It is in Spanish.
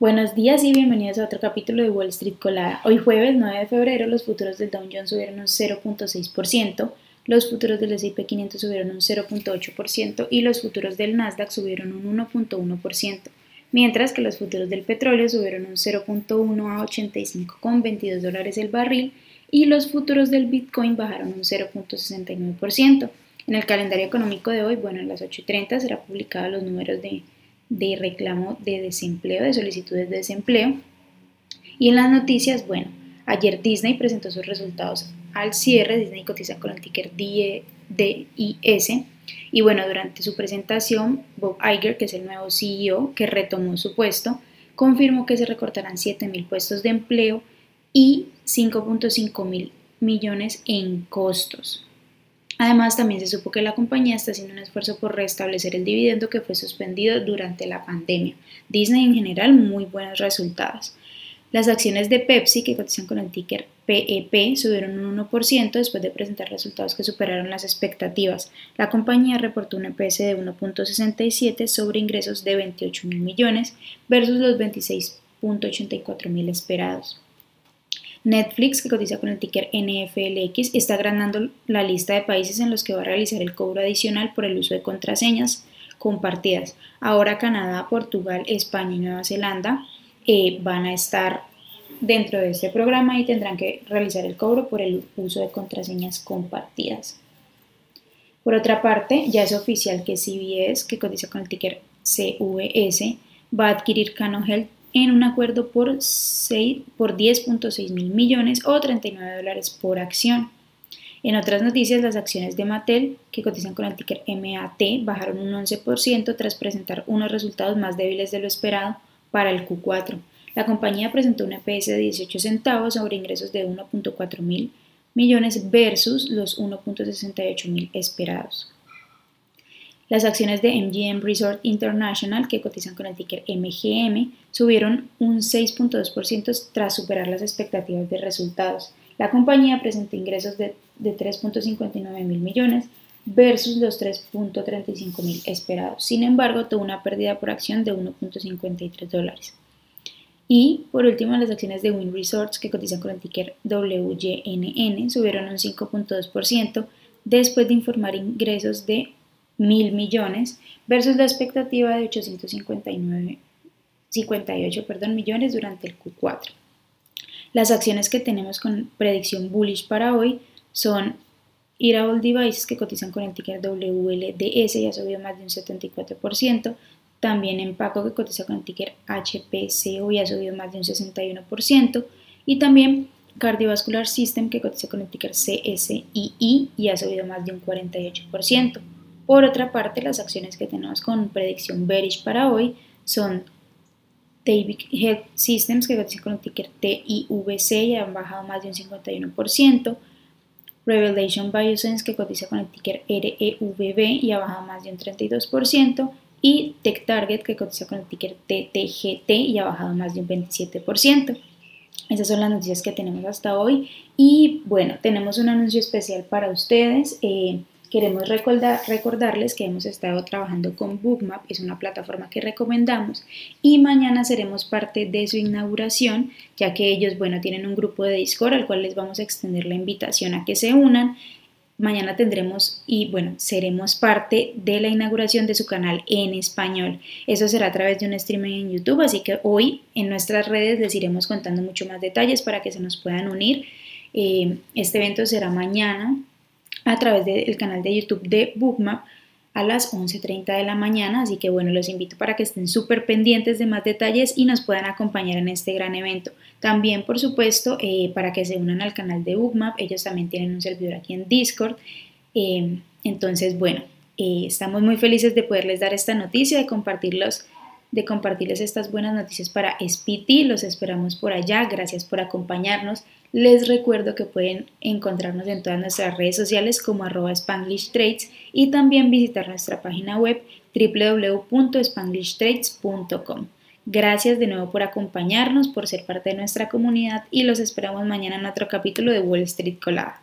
Buenos días y bienvenidos a otro capítulo de Wall Street Colada. Hoy jueves 9 de febrero los futuros del Dow Jones subieron un 0.6%, los futuros del S&P 500 subieron un 0.8% y los futuros del Nasdaq subieron un 1.1%, mientras que los futuros del petróleo subieron un 0.1 a 85,22 dólares el barril y los futuros del Bitcoin bajaron un 0.69%. En el calendario económico de hoy, bueno, a las 8.30 será publicado los números de de reclamo de desempleo, de solicitudes de desempleo. Y en las noticias, bueno, ayer Disney presentó sus resultados al cierre, Disney cotiza con el ticker DIS, y bueno, durante su presentación, Bob Iger, que es el nuevo CEO que retomó su puesto, confirmó que se recortarán 7.000 puestos de empleo y 5.5 mil millones en costos. Además, también se supo que la compañía está haciendo un esfuerzo por restablecer el dividendo que fue suspendido durante la pandemia. Disney en general, muy buenos resultados. Las acciones de Pepsi, que cotizan con el ticker PEP, e subieron un 1% después de presentar resultados que superaron las expectativas. La compañía reportó un EPS de 1.67 sobre ingresos de 28 mil millones versus los 26.84 mil esperados. Netflix, que cotiza con el ticker NFLX, está agrandando la lista de países en los que va a realizar el cobro adicional por el uso de contraseñas compartidas. Ahora Canadá, Portugal, España y Nueva Zelanda eh, van a estar dentro de este programa y tendrán que realizar el cobro por el uso de contraseñas compartidas. Por otra parte, ya es oficial que CBS, que cotiza con el ticker CVS, va a adquirir Cano Health en un acuerdo por, por 10.6 mil millones o 39 dólares por acción. En otras noticias, las acciones de Mattel, que cotizan con el ticker MAT, bajaron un 11% tras presentar unos resultados más débiles de lo esperado para el Q4. La compañía presentó una EPS de 18 centavos sobre ingresos de 1.4 mil millones versus los 1.68 mil esperados. Las acciones de MGM Resort International, que cotizan con el ticker MGM, subieron un 6.2% tras superar las expectativas de resultados. La compañía presentó ingresos de, 3.59 mil millones versus los 3.35 mil esperados. Sin embargo, tuvo una pérdida por acción de 1.53 dólares. Y por último, las acciones de Win Resorts, que cotizan con el ticker WYNN, subieron un 5.2% después de informar ingresos de mil millones versus la expectativa de 859 58 perdón, millones durante el Q4. Las acciones que tenemos con predicción bullish para hoy son Irable Devices que cotizan con el ticker WLDS y ha subido más de un 74%, también Empaco que cotiza con el ticker HPCO y ha subido más de un 61%, y también Cardiovascular System que cotiza con el ticker CSII y ha subido más de un 48%. Por otra parte, las acciones que tenemos con predicción bearish para hoy son David Health Systems, que cotiza con el ticker TIVC y han bajado más de un 51%. Revelation Biosense, que cotiza con el ticker REVB y ha bajado más de un 32%. Y Tech Target, que cotiza con el ticker TTGT y ha bajado más de un 27%. Esas son las noticias que tenemos hasta hoy. Y bueno, tenemos un anuncio especial para ustedes. Eh, Queremos recordar, recordarles que hemos estado trabajando con Bookmap, es una plataforma que recomendamos y mañana seremos parte de su inauguración, ya que ellos, bueno, tienen un grupo de Discord al cual les vamos a extender la invitación a que se unan. Mañana tendremos y bueno, seremos parte de la inauguración de su canal en español. Eso será a través de un streaming en YouTube, así que hoy en nuestras redes les iremos contando mucho más detalles para que se nos puedan unir. Eh, este evento será mañana a través del canal de YouTube de Bookmap a las 11.30 de la mañana, así que bueno, los invito para que estén súper pendientes de más detalles y nos puedan acompañar en este gran evento. También, por supuesto, eh, para que se unan al canal de Bookmap, ellos también tienen un servidor aquí en Discord. Eh, entonces, bueno, eh, estamos muy felices de poderles dar esta noticia, de compartirlos de compartirles estas buenas noticias para SPT. Los esperamos por allá. Gracias por acompañarnos. Les recuerdo que pueden encontrarnos en todas nuestras redes sociales como arroba Spanglish y también visitar nuestra página web www.spanglishtrades.com. Gracias de nuevo por acompañarnos, por ser parte de nuestra comunidad y los esperamos mañana en otro capítulo de Wall Street Colada.